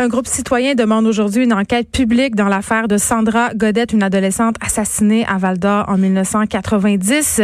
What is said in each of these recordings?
Un groupe citoyen demande aujourd'hui une enquête publique dans l'affaire de Sandra Godette, une adolescente assassinée à Val d'Or en 1990,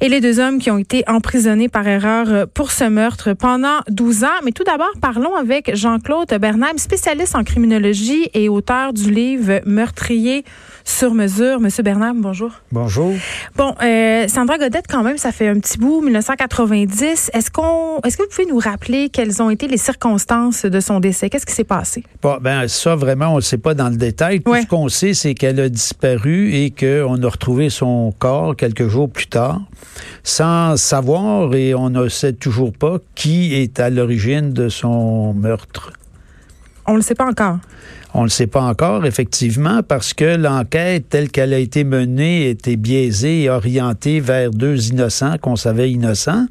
et les deux hommes qui ont été emprisonnés par erreur pour ce meurtre pendant 12 ans. Mais tout d'abord, parlons avec Jean-Claude Bernheim, spécialiste en criminologie et auteur du livre Meurtrier sur mesure. Monsieur Bernheim, bonjour. Bonjour. Bon, euh, Sandra Godette, quand même, ça fait un petit bout, 1990. Est-ce qu'on, est-ce que vous pouvez nous rappeler quelles ont été les circonstances de son décès? Qu'est-ce qui s'est passé? Bon, ben, ça, vraiment, on ne sait pas dans le détail. Tout ce qu'on sait, c'est qu'elle a disparu et qu'on a retrouvé son corps quelques jours plus tard, sans savoir, et on ne sait toujours pas qui est à l'origine de son meurtre. On ne le sait pas encore. On ne le sait pas encore, effectivement, parce que l'enquête telle qu'elle a été menée était biaisée et orientée vers deux innocents qu'on savait innocents.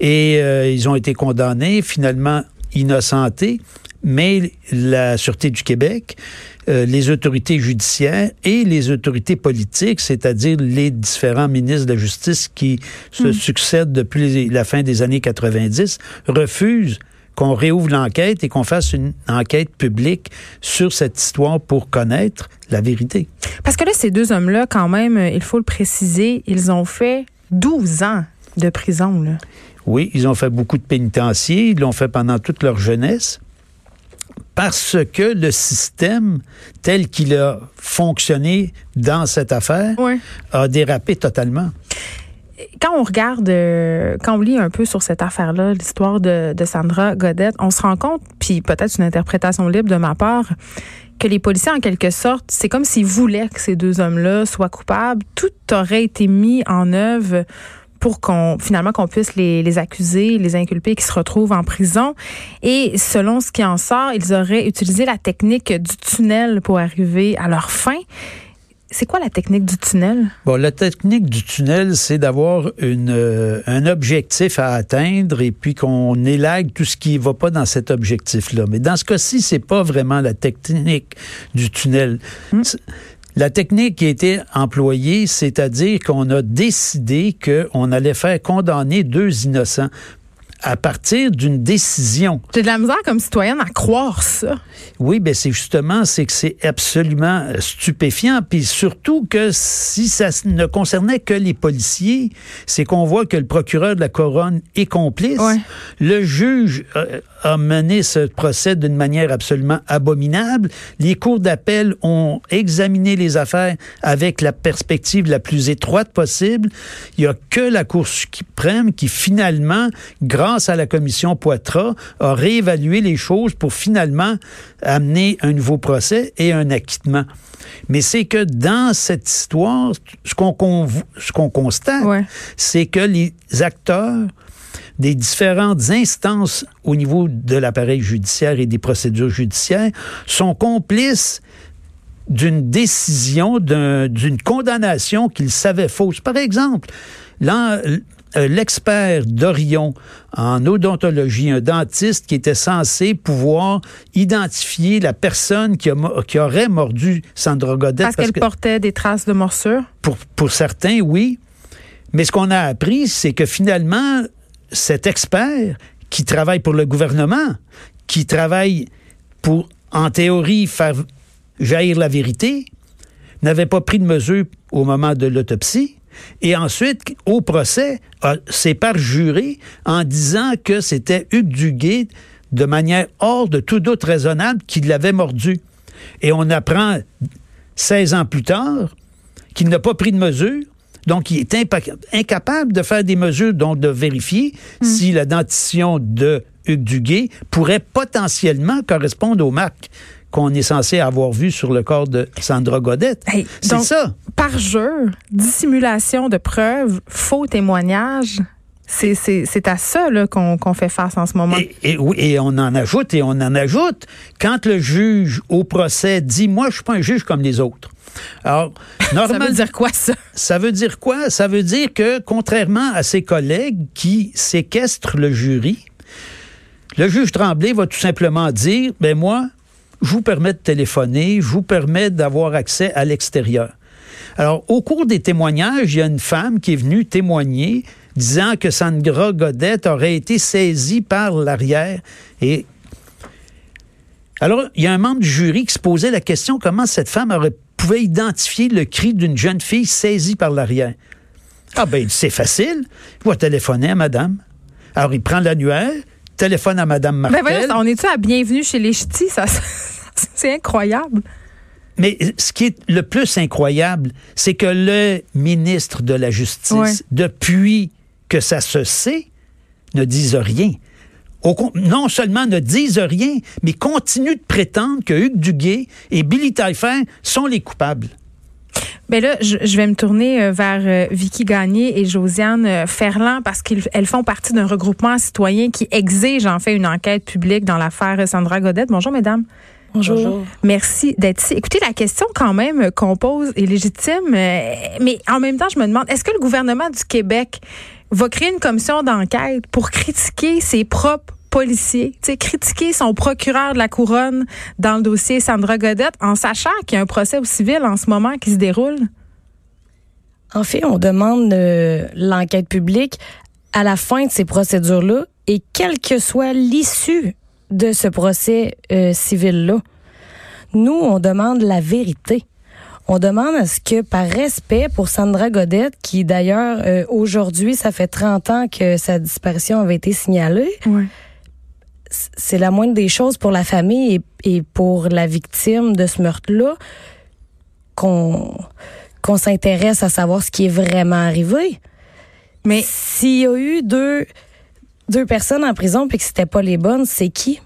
Et euh, ils ont été condamnés, finalement innocentés, mais la Sûreté du Québec, euh, les autorités judiciaires et les autorités politiques, c'est-à-dire les différents ministres de la Justice qui se hmm. succèdent depuis la fin des années 90, refusent qu'on réouvre l'enquête et qu'on fasse une enquête publique sur cette histoire pour connaître la vérité. Parce que là, ces deux hommes-là, quand même, euh, il faut le préciser, ils ont fait 12 ans de prison. Là. Oui, ils ont fait beaucoup de pénitenciers, ils l'ont fait pendant toute leur jeunesse parce que le système tel qu'il a fonctionné dans cette affaire a dérapé totalement quand on regarde, euh, quand on lit un peu sur cette affaire-là, l'histoire de, Sandra Godette, on se rend compte, puis peut-être une interprétation libre de ma part, que les policiers, en quelque sorte, c'est comme s'ils voulaient que ces deux hommes-là soient coupables. Tout aurait été mis en œuvre pour qu'on finalement qu'on puisse les, les accuser, les inculper, qui se retrouvent en prison. Et selon ce qui en sort, ils auraient utilisé la technique du tunnel pour arriver à leur fin. C'est quoi la technique du tunnel? Bon, la technique du tunnel, c'est d'avoir une, euh, un objectif à atteindre et puis qu'on élague tout ce qui ne va pas dans cet objectif-là. Mais dans ce cas-ci, c'est pas vraiment la technique du tunnel. Hmm. La technique qui a été employée, c'est-à-dire qu'on a décidé qu'on allait faire condamner deux innocents à partir d'une décision. J'ai de la misère comme citoyenne à croire ça. Oui, ben c'est justement c'est que c'est absolument stupéfiant, puis surtout que si ça ne concernait que les policiers, c'est qu'on voit que le procureur de la couronne est complice. Le juge euh, a mené ce procès d'une manière absolument abominable. Les cours d'appel ont examiné les affaires avec la perspective la plus étroite possible. Il y a que la Cour suprême qui finalement, grâce à la commission Poitras, a réévalué les choses pour finalement amener un nouveau procès et un acquittement. Mais c'est que dans cette histoire, ce qu'on ce qu'on constate, c'est que les acteurs des différentes instances au niveau de l'appareil judiciaire et des procédures judiciaires sont complices d'une décision, d'une condamnation qu'ils savaient fausse. Par exemple, l'expert d'Orion en odontologie, un dentiste qui était censé pouvoir identifier la personne qui, qui aurait mordu Sandra Godet. Parce, qu'elle portait des traces de morsure? Pour, pour certains, oui. Mais ce qu'on a appris, c'est que finalement, cet expert qui travaille pour le gouvernement, qui travaille pour, en théorie, faire jaillir la vérité, n'avait pas pris de mesure au moment de l'autopsie. Et ensuite, au procès, s'est parjuré en disant que c'était Hugues Duguay, de manière hors de tout doute raisonnable, qui l'avait mordu. Et on apprend 16 ans plus tard qu'il n'a pas pris de mesure donc, il est incapable de faire des mesures, donc de vérifier hmm. si la dentition de Hugues Duguay pourrait potentiellement correspondre aux marques qu'on est censé avoir vues sur le corps de Sandra Godette. c'est ça. Par jeu, dissimulation de preuves, faux témoignages. C'est à ça qu'on fait face en ce moment. Et, oui, et on en ajoute et on en ajoute. Quand le juge au procès dit, moi, je suis pas un juge comme les autres. Alors, normalement, ça veut dire quoi ça? Ça veut dire quoi? Ça veut dire que contrairement à ses collègues qui séquestrent le jury, le juge Tremblay va tout simplement dire, ben moi, vous permets de téléphoner, je vous permets d'avoir accès à l'extérieur. Alors, au cours des témoignages, il y a une femme qui est venue témoigner disant que Sandra Godette aurait été saisie par l'arrière et Alors, il y a un membre du jury qui se posait la question comment cette femme aurait, pouvait identifier le cri d'une jeune fille saisie par l'arrière? Ah ben, c'est facile. Il va téléphoner à madame. Alors, il prend l'annuaire, téléphone à madame ben Martel. Ben on est-tu à bienvenue chez les ch'tis? Ça, c'est incroyable. Mais ce qui est le plus incroyable, c'est que le ministre de la Justice, depuis que ça se sait, ne dise rien. non seulement ne disent rien, mais continuent de prétendre que Hugues Duguay et Billy Taillefer sont les coupables. Ben là, je, vais me tourner euh, vers euh, Vicky Gagné et Josiane euh, Ferland parce qu'elles font partie d'un regroupement citoyen qui exige en fait une enquête publique dans l'affaire Sandra Godette. Bonjour, mesdames. Bonjour. Merci d'être ici. Écoutez, la question quand même qu'on pose est légitime, mais en même temps, je me demande, est-ce que le gouvernement du Québec va créer une commission d'enquête pour critiquer ses propres policiers, critiquer son procureur de la couronne dans le dossier Sandra Godette en sachant qu'il y a un procès au civil en ce moment qui se déroule? En fait, on demande euh, l'enquête publique à la fin de ces procédures-là et quelle que soit l'issue de ce procès euh, civil-là. Nous, on demande la vérité. On demande à ce que, par respect pour Sandra Godette, qui d'ailleurs, euh, aujourd'hui, ça fait 30 ans que sa disparition avait été signalée, c'est la moindre des choses pour la famille et, pour la victime de ce meurtre-là qu'on qu'on s'intéresse à savoir ce qui est vraiment arrivé. Mais s'il y a eu deux deux personnes en prison puis que c'était pas les bonnes, c'est qui?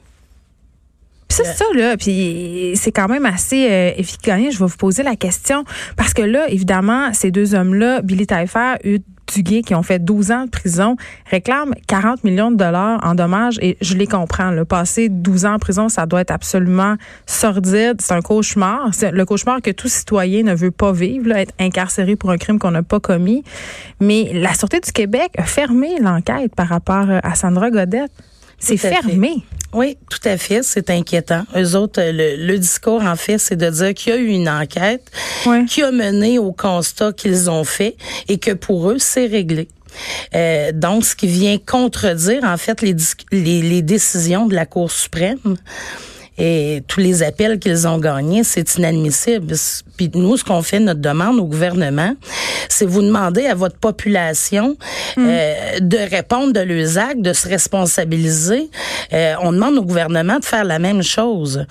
C'est ça, là. Puis c'est quand même assez euh, efficace. Je vais vous poser la question. Parce que là, évidemment, ces deux hommes-là, Billy Taillefer, Duguay, qui ont fait 12 ans de prison, réclament 40 millions de dollars en dommages. Et je les comprends. Le passer 12 ans en prison, ça doit être absolument sordide. C'est un cauchemar. C'est le cauchemar que tout citoyen ne veut pas vivre, là, être incarcéré pour un crime qu'on n'a pas commis. Mais la Sûreté du Québec a fermé l'enquête par rapport à Sandra Godette. C'est fermé. Oui, tout à fait. C'est inquiétant. Eux autres, le, discours, en fait, c'est de dire qu'il y a eu une enquête qui a mené au constat qu'ils ont fait et que pour eux, c'est réglé. Euh, donc, ce qui vient contredire, en fait, les, les, les décisions de la Cour suprême et tous les appels qu'ils ont gagnés, c'est inadmissible. Puis nous, ce qu'on fait, notre demande au gouvernement, c'est vous demander à votre population mm. euh, de répondre de leurs actes, de se responsabiliser. Euh, on demande au gouvernement de faire la même chose.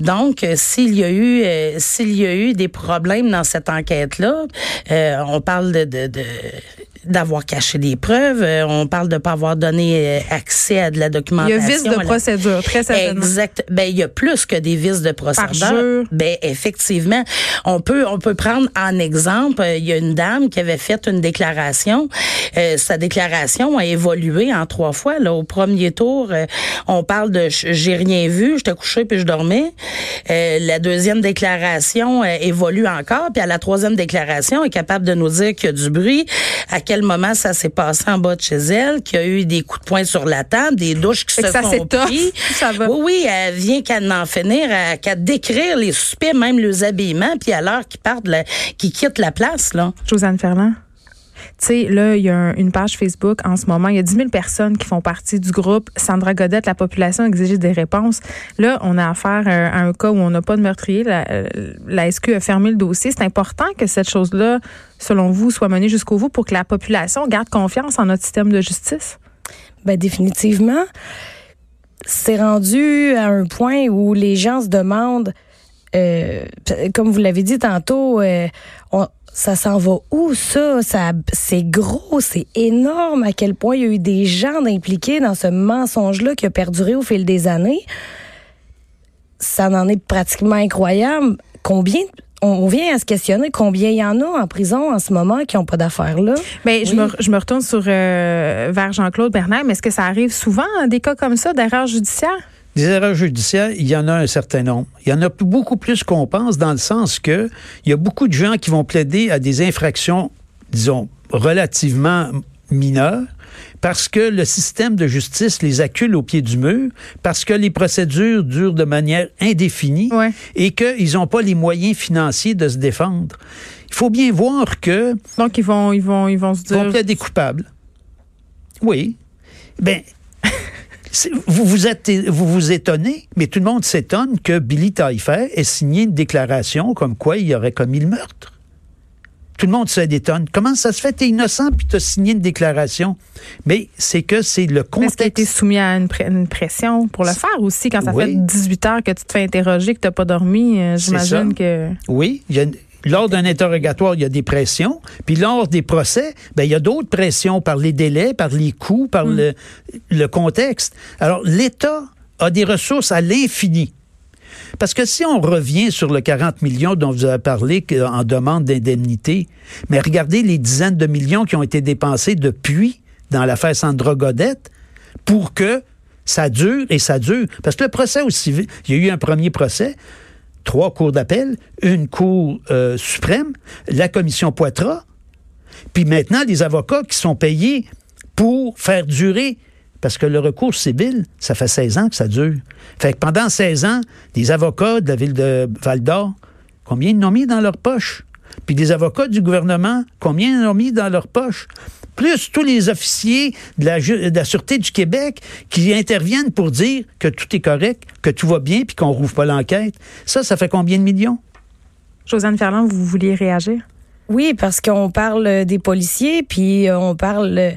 Donc, euh, s'il y a eu s'il y a eu des problèmes dans cette enquête-là, on parle de, de, de d'avoir caché des preuves. Euh, on parle de pas avoir donné euh, accès à de la documentation. Il y a vice de procédure, très certainement. Exact. Ben il y a plus que des vices de procédure. Ben effectivement, on peut on peut prendre en exemple, euh, il y a une dame qui avait fait une déclaration. sa déclaration a évolué en trois fois. Là, au premier tour, on parle de j'ai rien vu, j'étais couché puis je dormais. la deuxième déclaration évolue encore, puis à la troisième déclaration, elle est capable de nous dire qu'il y a du bruit, à quel moment ça s'est passé en bas de chez elle, qu'il y a eu des coups de poing sur la table, des douches qui se ça sont pris. Ça va. Oui, oui, elle vient qu'à en finir, qu'à décrire les suspects, même les habillements, puis à l'heure qu'ils partent, qu'ils quittent la place, là. Josiane Ferland. Tu sais, là, il y a une page Facebook en ce moment. Il y a 10 000 personnes qui font partie du groupe Sandra Godette, la population exige des réponses. Là, on a affaire à un cas où on n'a pas de meurtrier. La, SQ a fermé le dossier. C'est important que cette chose-là, selon vous, soit menée jusqu'au bout pour que la population garde confiance en notre système de justice? Ben, définitivement. C'est rendu à un point où les gens se demandent euh, comme vous l'avez dit tantôt, euh, ça s'en va où ça? ça c'est gros, c'est énorme à quel point il y a eu des gens impliqués dans ce mensonge-là qui a perduré au fil des années? Ça en est pratiquement incroyable. Combien on vient à se questionner combien il y en a en prison en ce moment qui n'ont pas d'affaires là. Mais ben, je, me, je me retourne sur euh, vers Jean-Claude Bernard. Est-ce que ça arrive souvent des cas comme ça d'erreurs judiciaires? Des erreurs judiciaires, il y en a un certain nombre. Il y en a beaucoup plus qu'on pense dans le sens que il y a beaucoup de gens qui vont plaider à des infractions, disons, relativement mineures parce que le système de justice les accule au pied du mur, parce que les procédures durent de manière indéfinie et qu'ils n'ont pas les moyens financiers de se défendre. Il faut bien voir que... Donc, ils vont, ils vont, ils vont se dire... Ils vont plaider coupables. Oui. Ben, vous vous, êtes, vous vous étonnez, mais tout le monde s'étonne que Billy Taillefer ait signé une déclaration comme quoi il aurait commis le meurtre. Tout le monde se détonne. Comment ça se fait? T'es innocent puis t'as signé une déclaration. Mais c'est que c'est le contexte. Est-ce que été soumis à une, pression pour le faire aussi quand ça fait 18 heures que tu te fais interroger, que t'as pas dormi? Euh, j'imagine que. Oui. Il y a lors d'un interrogatoire, il y a des pressions. Puis lors des procès, ben, il y a d'autres pressions par les délais, par les coûts, par mm. le, le contexte. Alors, l'État a des ressources à l'infini. Parce que si on revient sur le 40 millions dont vous avez parlé en demande d'indemnité, mais regardez les dizaines de millions qui ont été dépensés depuis dans l'affaire Sandra Godette pour que ça dure et ça dure. Parce que le procès aussi, il y a eu un premier procès, trois cours d'appel, une cour euh, suprême, la commission Poitras, puis maintenant des avocats qui sont payés pour faire durer parce que le recours civil, ça fait 16 ans que ça dure. Fait que pendant 16 ans, des avocats de la ville de Val d'Or, combien ils ont mis dans leur poche? Puis des avocats du gouvernement, combien ils ont mis dans leur poche? Plus tous les officiers de la, de la, Sûreté du Québec qui interviennent pour dire que tout est correct, que tout va bien, puis qu'on rouvre pas l'enquête. Ça, ça fait combien de millions? Josiane Ferland, vous vouliez réagir? Oui, parce qu'on parle des policiers, puis on parle...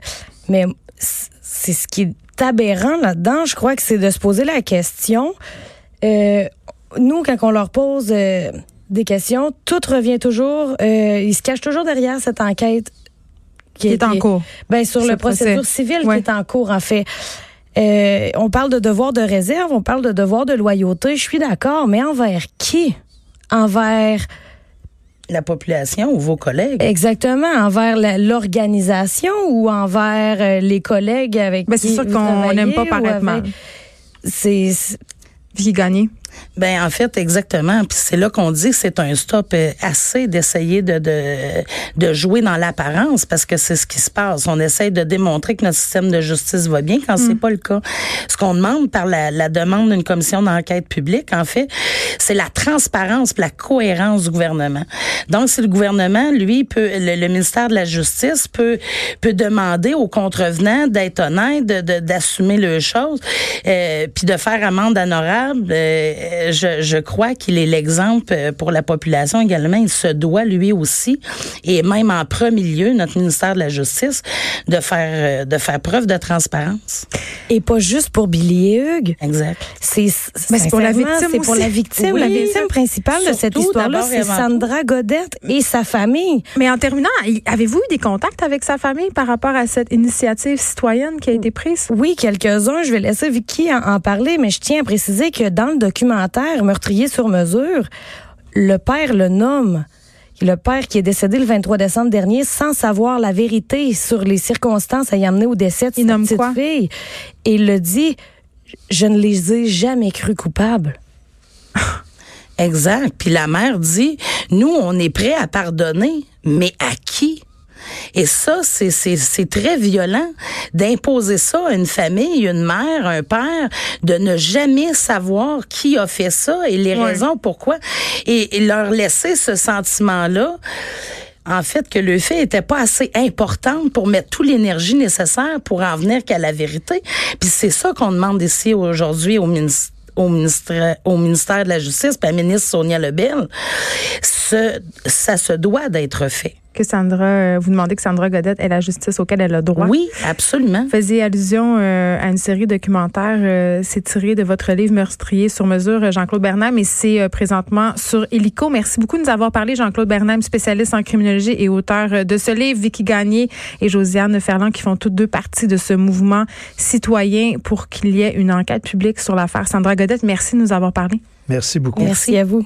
Mais c'est ce qui est aberrant là-dedans, je crois que c'est de se poser la question. Euh, nous, quand on leur pose euh, des questions, tout revient toujours. Euh, ils se cachent toujours derrière cette enquête qui, est, en cours. Ben, sur le procédure civile qui est en cours, en fait. Euh, on parle de devoir de réserve, on parle de devoir de loyauté. Je suis d'accord, mais envers qui? Envers la population ou vos collègues? Exactement, envers l'organisation ou envers euh, les collègues avec ben, C'est sûr qu'on n'aime pas paraître mal. C'est Vie gagnée. Ben en fait exactement. Puis c'est là qu'on dit que c'est un stop euh, assez d'essayer de, de, de jouer dans l'apparence parce que c'est ce qui se passe. On essaye de démontrer que notre système de justice va bien quand c'est mm. pas le cas. Ce qu'on demande par la, la demande d'une commission d'enquête publique, en fait, c'est la transparence, la cohérence du gouvernement. Donc si le gouvernement, lui, peut, le, ministère de la Justice peut peut demander aux contrevenants d'être honnêtes, d'assumer de, les choses, euh, puis de faire amende honorable. Euh, je, je crois qu'il est l'exemple euh, pour la population également. Il se doit lui aussi, et même en premier lieu, notre ministère de la Justice, de faire euh, de faire preuve de transparence. Et pas juste pour Billy et Hugues. Exact. C'est pour la victime. C'est pour la victime. la victime principale de cette histoire-là, c'est Sandra Godette et sa famille. Mais en terminant, avez-vous eu des contacts avec sa famille par rapport à cette initiative citoyenne qui a été prise? Oui, quelques-uns. Je vais laisser Vicky en, en parler, mais je tiens à préciser que dans le documentaire, meurtrier sur mesure, le père le nomme. Le père qui est décédé le 23 décembre dernier sans savoir la vérité sur les circonstances ayant amené au décès de sa petite fille. Et il le dit, je ne les ai jamais cru coupables. Exact. Puis la mère dit, nous, on est prêt à pardonner, mais à qui? Et ça, c'est très violent d'imposer ça à une famille, une mère, un père, de ne jamais savoir qui a fait ça et les raisons pourquoi, et, leur laisser ce sentiment-là en fait, que le fait était pas assez important pour mettre toute l'énergie nécessaire pour en venir qu'à la vérité. Puis c'est ça qu'on demande ici aujourd'hui au ministère au ministère, au ministère de la Justice, puis à la ministre Sonia Lebel, ce, ça se doit d'être fait que Sandra, euh, vous demandez que Sandra Godette ait la justice auquel elle a droit. Oui, absolument. Faisiez allusion euh, à une série documentaire, euh, c'est tiré de votre livre Meurtrier sur mesure, Jean-Claude Bernam, et c'est présentement sur Helico. Merci beaucoup de nous avoir parlé, Jean-Claude Bernam, spécialiste en criminologie et auteur de ce livre, Vicky Gagné et Josiane Ferland, qui font toutes deux parties de ce mouvement citoyen pour qu'il y ait une enquête publique sur l'affaire Sandra Godette. Merci de nous avoir parlé. Merci beaucoup. Merci à vous.